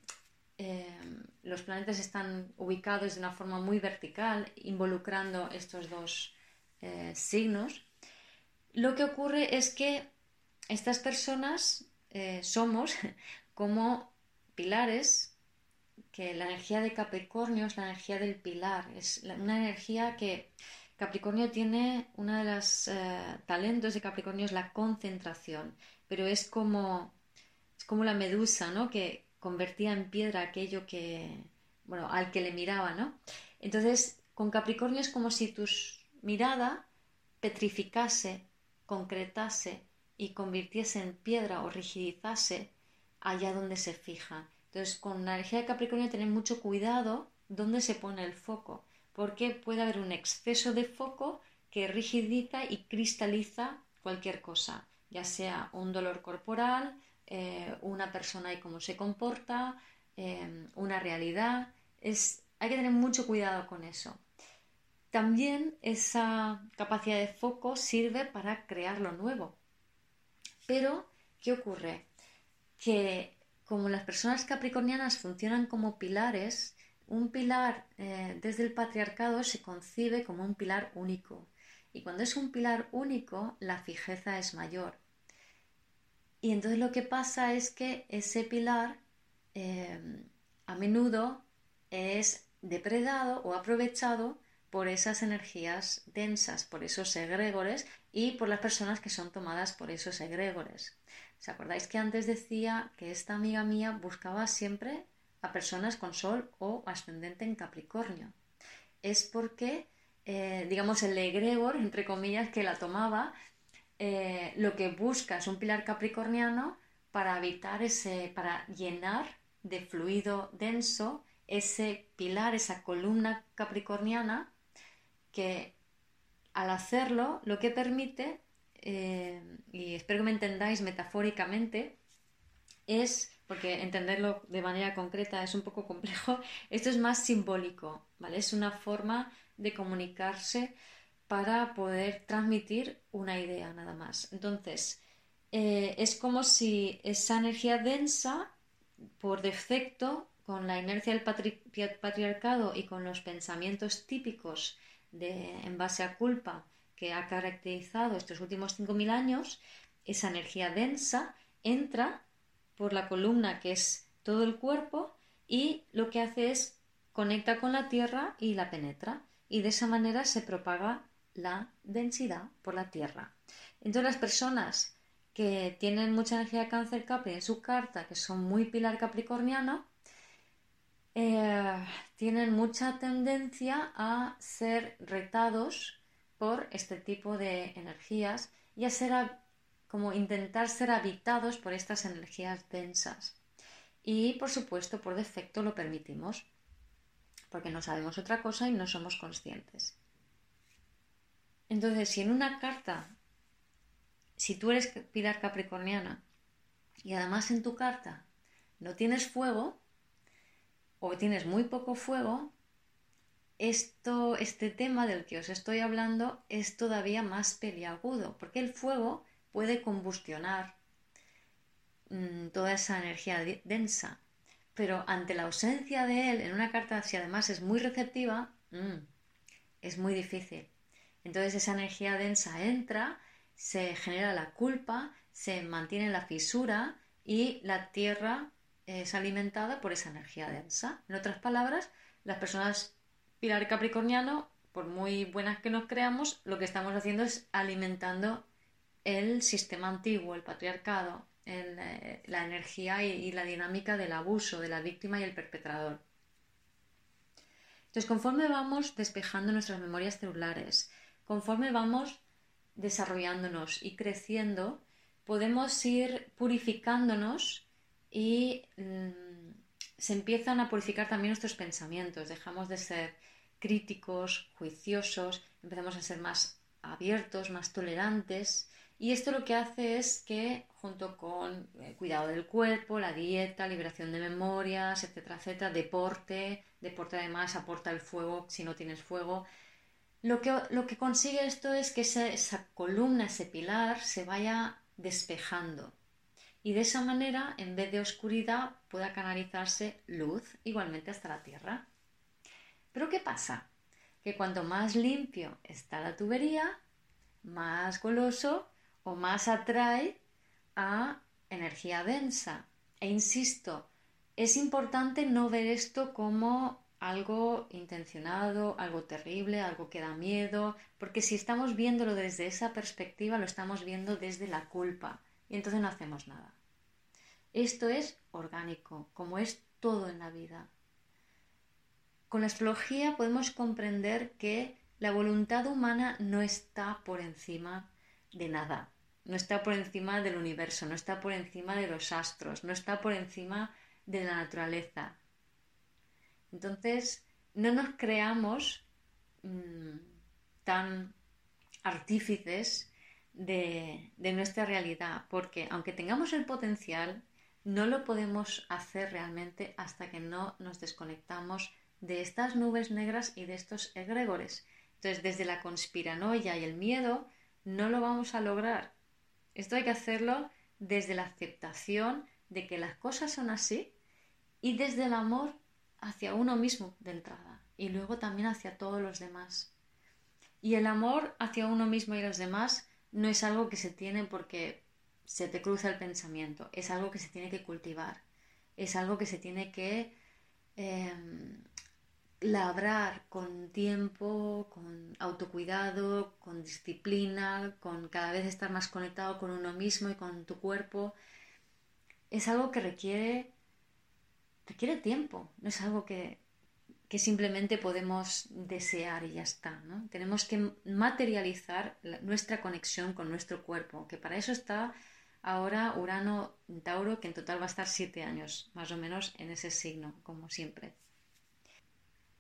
Em, los planetas están ubicados de una forma muy vertical, involucrando estos dos eh, signos, lo que ocurre es que estas personas eh, somos como pilares, que la energía de Capricornio es la energía del pilar, es una energía que Capricornio tiene, uno de los eh, talentos de Capricornio es la concentración, pero es como, es como la medusa, ¿no? Que convertía en piedra aquello que, bueno, al que le miraba, ¿no? Entonces, con Capricornio es como si tu mirada petrificase, concretase y convirtiese en piedra o rigidizase allá donde se fija. Entonces, con la energía de Capricornio tener mucho cuidado dónde se pone el foco, porque puede haber un exceso de foco que rigidiza y cristaliza cualquier cosa, ya sea un dolor corporal, eh, una persona y cómo se comporta, eh, una realidad. Es, hay que tener mucho cuidado con eso. También esa capacidad de foco sirve para crear lo nuevo. Pero, ¿qué ocurre? Que como las personas capricornianas funcionan como pilares, un pilar eh, desde el patriarcado se concibe como un pilar único. Y cuando es un pilar único, la fijeza es mayor. Y entonces lo que pasa es que ese pilar eh, a menudo es depredado o aprovechado por esas energías densas, por esos egregores y por las personas que son tomadas por esos egregores. ¿Os acordáis que antes decía que esta amiga mía buscaba siempre a personas con sol o ascendente en Capricornio? Es porque, eh, digamos, el egregor, entre comillas, que la tomaba, eh, lo que busca es un pilar capricorniano para evitar ese, para llenar de fluido denso ese pilar, esa columna capricorniana, que al hacerlo lo que permite, eh, y espero que me entendáis metafóricamente, es, porque entenderlo de manera concreta es un poco complejo, esto es más simbólico, ¿vale? Es una forma de comunicarse para poder transmitir una idea nada más. Entonces, eh, es como si esa energía densa, por defecto, con la inercia del patriarcado y con los pensamientos típicos de, en base a culpa que ha caracterizado estos últimos 5.000 años, esa energía densa entra por la columna que es todo el cuerpo y lo que hace es conecta con la tierra y la penetra y de esa manera se propaga la densidad por la Tierra. Entonces las personas que tienen mucha energía de cáncer Capri en su carta, que son muy pilar capricorniano, eh, tienen mucha tendencia a ser retados por este tipo de energías y a ser como intentar ser habitados por estas energías densas. Y por supuesto, por defecto lo permitimos, porque no sabemos otra cosa y no somos conscientes. Entonces, si en una carta, si tú eres pilar capricorniana y además en tu carta no tienes fuego o tienes muy poco fuego, esto, este tema del que os estoy hablando es todavía más peliagudo, porque el fuego puede combustionar mm, toda esa energía densa, pero ante la ausencia de él en una carta, si además es muy receptiva, mm, es muy difícil. Entonces esa energía densa entra, se genera la culpa, se mantiene la fisura y la tierra es alimentada por esa energía densa. En otras palabras, las personas pilar capricorniano, por muy buenas que nos creamos, lo que estamos haciendo es alimentando el sistema antiguo, el patriarcado, eh, la energía y la dinámica del abuso de la víctima y el perpetrador. Entonces, conforme vamos despejando nuestras memorias celulares, conforme vamos desarrollándonos y creciendo, podemos ir purificándonos y mm, se empiezan a purificar también nuestros pensamientos. Dejamos de ser críticos, juiciosos, empezamos a ser más abiertos, más tolerantes. Y esto lo que hace es que, junto con el eh, cuidado del cuerpo, la dieta, liberación de memorias, etcétera, etcétera, deporte, deporte además aporta el fuego si no tienes fuego, lo que, consigue esto es que esa, columna, ese pilar, se vaya despejando. Y de esa manera, en vez de oscuridad, pueda canalizarse luz igualmente hasta la Tierra. Pero ¿qué pasa? Que cuanto más limpio está la tubería, más goloso o más atrae a energía densa. E insisto, es importante no ver esto como algo intencionado, algo terrible, algo que da miedo, porque si estamos viéndolo desde esa perspectiva, lo estamos viendo desde la culpa y entonces no hacemos nada. Esto es orgánico, como es todo en la vida. Con la astrología podemos comprender que la voluntad humana no está por encima de nada, no está por encima del universo, no está por encima de los astros, no está por encima de la naturaleza. Entonces, no nos creamos mm, tan artífices de, de nuestra realidad, porque aunque tengamos el potencial, no lo podemos hacer realmente hasta que no nos desconectamos de estas nubes negras y de estos egregores. Entonces, desde la conspiranoia y el miedo, no lo vamos a lograr. Esto hay que hacerlo desde la aceptación de que las cosas son así y desde el amor hacia uno mismo de entrada y luego también hacia todos los demás. Y el amor hacia uno mismo y los demás no es algo que se tiene porque se te cruza el pensamiento, es algo que se tiene que cultivar, es algo que se tiene que em, labrar con tiempo, con autocuidado, con disciplina, con cada vez estar más conectado con uno mismo y con tu cuerpo. Es algo que requiere, requiere tiempo, no es algo que, que simplemente podemos desear y ya está. ¿no? Tenemos que materializar nuestra conexión con nuestro cuerpo, que para eso está ahora Urano Tauro, que en total va a estar siete años, más o menos, en ese signo, como siempre.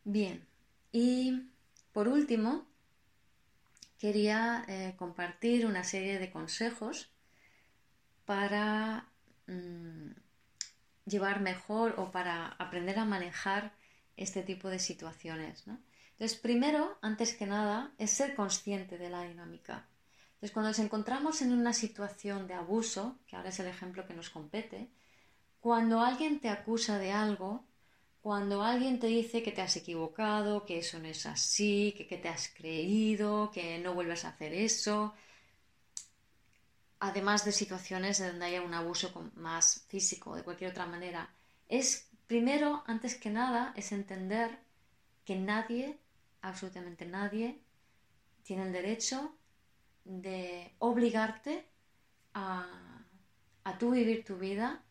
Bien, y por último, quería eh, compartir una serie de consejos para mm, llevar mejor o para aprender a manejar este tipo de situaciones. Entonces, primero, antes que nada, es ser consciente de la dinámica. Entonces, cuando nos encontramos en una situación de abuso, que ahora es el ejemplo que nos compete, cuando alguien te acusa de algo, cuando alguien te dice que te has equivocado, que eso no es así, que, que te has creído, que no vuelves a hacer eso, además de situaciones donde haya un abuso más físico o de cualquier otra manera, es primero, antes que nada, es entender que nadie, absolutamente nadie, tiene el derecho de obligarte a, a tú vivir tu vida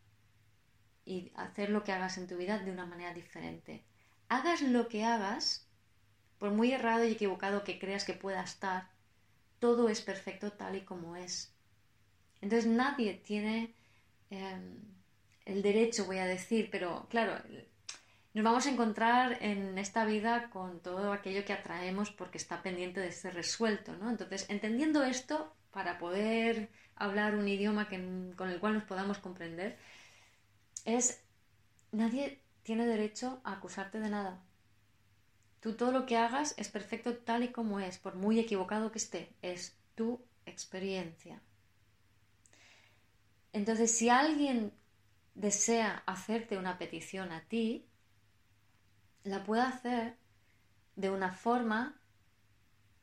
y hacer lo que hagas en tu vida de una manera diferente. Hagas lo que hagas, por muy errado y equivocado que creas que pueda estar, todo es perfecto tal y como es. Entonces nadie tiene em, el derecho, voy a decir, pero claro, nos vamos a encontrar en esta vida con todo aquello que atraemos porque está pendiente de ser resuelto, ¿no? Entonces, entendiendo esto, para poder hablar un idioma con el cual nos podamos comprender, es nadie tiene derecho a acusarte de nada. Tú todo lo que hagas es perfecto tal y como es, por muy equivocado que esté, es tu experiencia. Entonces, si alguien desea hacerte una petición a ti, la puede hacer de una forma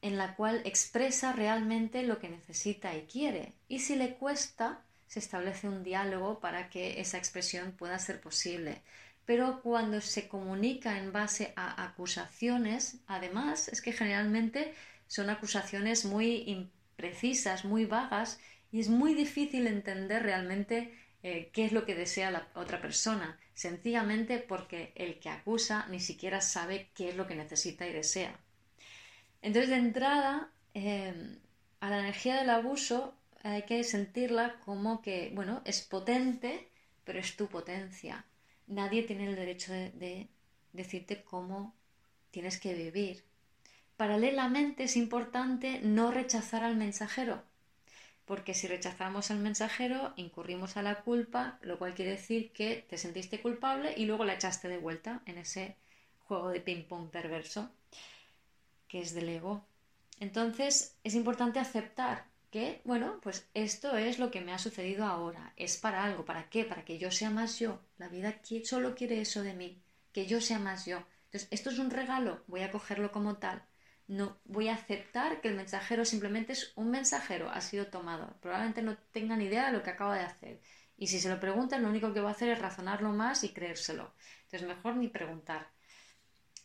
en la cual expresa realmente lo que necesita y quiere. Y si le cuesta, se establece un diálogo para que esa expresión pueda ser posible. Pero cuando se comunica en base a acusaciones, además, es que generalmente son acusaciones muy imprecisas, muy vagas, y es muy difícil entender realmente eh, qué es lo que desea la otra persona, sencillamente porque el que acusa ni siquiera sabe qué es lo que necesita y desea. Entonces, de entrada, em, a la energía del abuso hay que sentirla como que, bueno, es potente, pero es tu potencia. Nadie tiene el derecho de decirte cómo tienes que vivir. Paralelamente es importante no rechazar al mensajero porque si rechazamos al mensajero incurrimos a la culpa, lo cual quiere decir que te sentiste culpable y luego la echaste de vuelta en ese juego de ping-pong perverso que es del ego. Entonces es importante aceptar que, bueno, pues esto es lo que me ha sucedido ahora, es para algo, ¿para qué? Para que yo sea más yo. La vida solo quiere eso de mí, que yo sea más yo. Entonces, esto es un regalo, voy a cogerlo como tal no voy a aceptar que el mensajero simplemente es un mensajero, ha sido tomado. Probablemente no tenga ni idea de lo que acaba de hacer. Y si se lo preguntan, lo único que va a hacer es razonarlo más y creérselo. Entonces, mejor ni preguntar.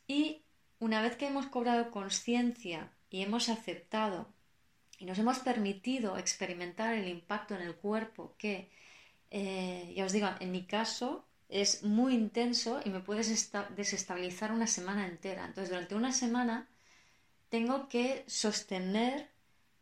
Y una vez que hemos cobrado conciencia y hemos aceptado y nos hemos permitido experimentar el impacto en el cuerpo que, eh, ya os digo, en mi caso es muy intenso y me puedes desestabilizar una semana entera. Entonces, durante una semana tengo que sostener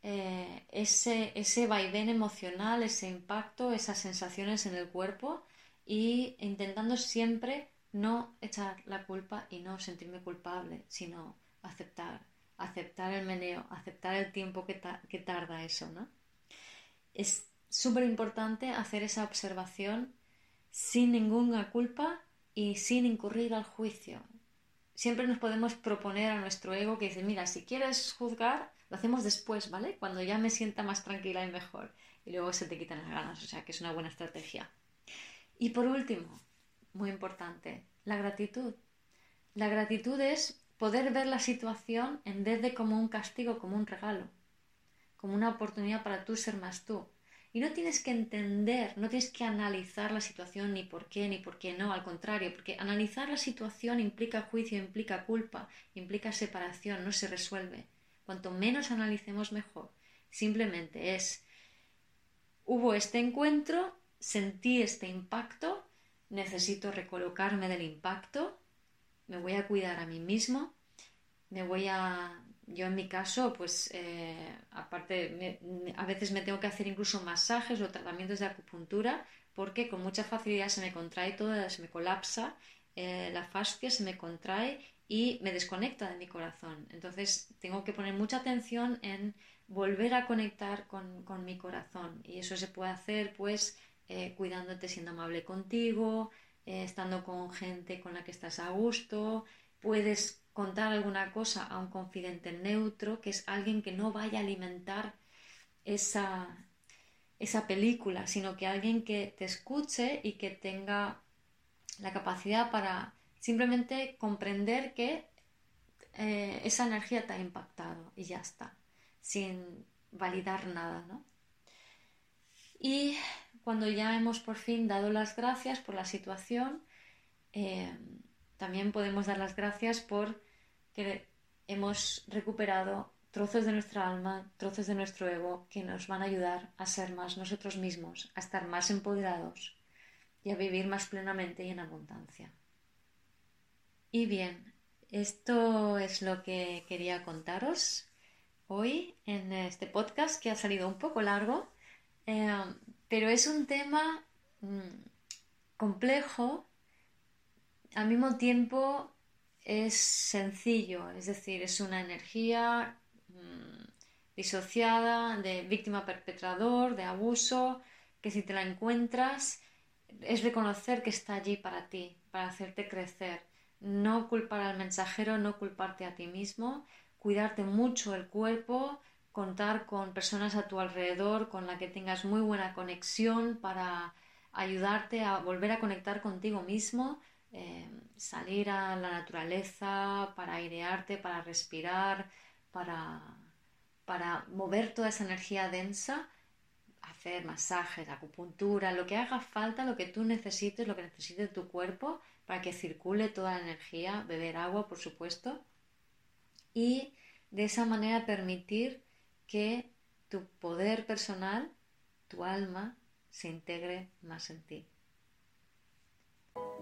eh, ese, ese vaivén emocional, ese impacto, esas sensaciones en el cuerpo y intentando siempre no echar la culpa y no sentirme culpable, sino aceptar, aceptar el meneo, aceptar el tiempo que, que tarda eso, ¿no? Es súper importante hacer esa observación sin ninguna culpa y sin incurrir al juicio. Siempre nos podemos proponer a nuestro ego que dice, mira, si quieres juzgar, lo hacemos después, ¿vale? Cuando ya me sienta más tranquila y mejor. Y luego se te quitan las ganas, o sea que es una buena estrategia. Y por último, muy importante, la gratitud. La gratitud es poder ver la situación en vez de como un castigo, como un regalo, como una oportunidad para tú ser más tú. Y no tienes que entender, no tienes que analizar la situación ni por qué, ni por qué no, al contrario, porque analizar la situación implica juicio, implica culpa, implica separación, no se resuelve. Cuanto menos analicemos mejor. Simplemente es, hubo este encuentro, sentí este impacto, necesito recolocarme del impacto, me voy a cuidar a mí mismo, me voy a yo en mi caso, pues eh, aparte, a veces me tengo que hacer incluso masajes o tratamientos de acupuntura porque con mucha facilidad se me contrae todo, se me colapsa, eh, la fascia se me contrae y me desconecta de mi corazón. Entonces tengo que poner mucha atención en volver a conectar con, con mi corazón y eso se puede hacer pues eh, cuidándote, siendo amable contigo, estando con gente con la que estás a gusto, puedes contar alguna cosa a un confidente neutro, que es alguien que no vaya a alimentar esa, esa película, sino que alguien que te escuche y que tenga la capacidad para simplemente comprender que eh, esa energía te ha impactado y ya está, sin validar nada, ¿no? Y cuando ya hemos por fin dado las gracias por la situación, eh, también podemos dar las gracias por que hemos recuperado trozos de nuestra alma, trozos de nuestro ego que nos van a ayudar a ser más nosotros mismos, a estar más empoderados y a vivir más plenamente y en abundancia. Y bien, esto es lo que quería contaros hoy en este podcast que ha salido un poco largo, eh, pero es un tema mm, complejo al mismo tiempo es sencillo, es decir, es una energía mm, disociada de víctima perpetrador, de abuso, que si te la encuentras es reconocer que está allí para ti, para hacerte crecer, no culpar al mensajero, no culparte a ti mismo, cuidarte mucho el cuerpo, contar con personas a tu alrededor con las que tengas muy buena conexión para ayudarte a volver a conectar contigo mismo eh, salir a la naturaleza, para airearte, para respirar, para, para mover toda esa energía densa, hacer masajes, acupuntura, lo que haga falta, lo que tú necesites, lo que necesite tu cuerpo para que circule toda la energía, beber agua, por supuesto, y de esa manera permitir que tu poder personal, tu alma, se integre más en ti.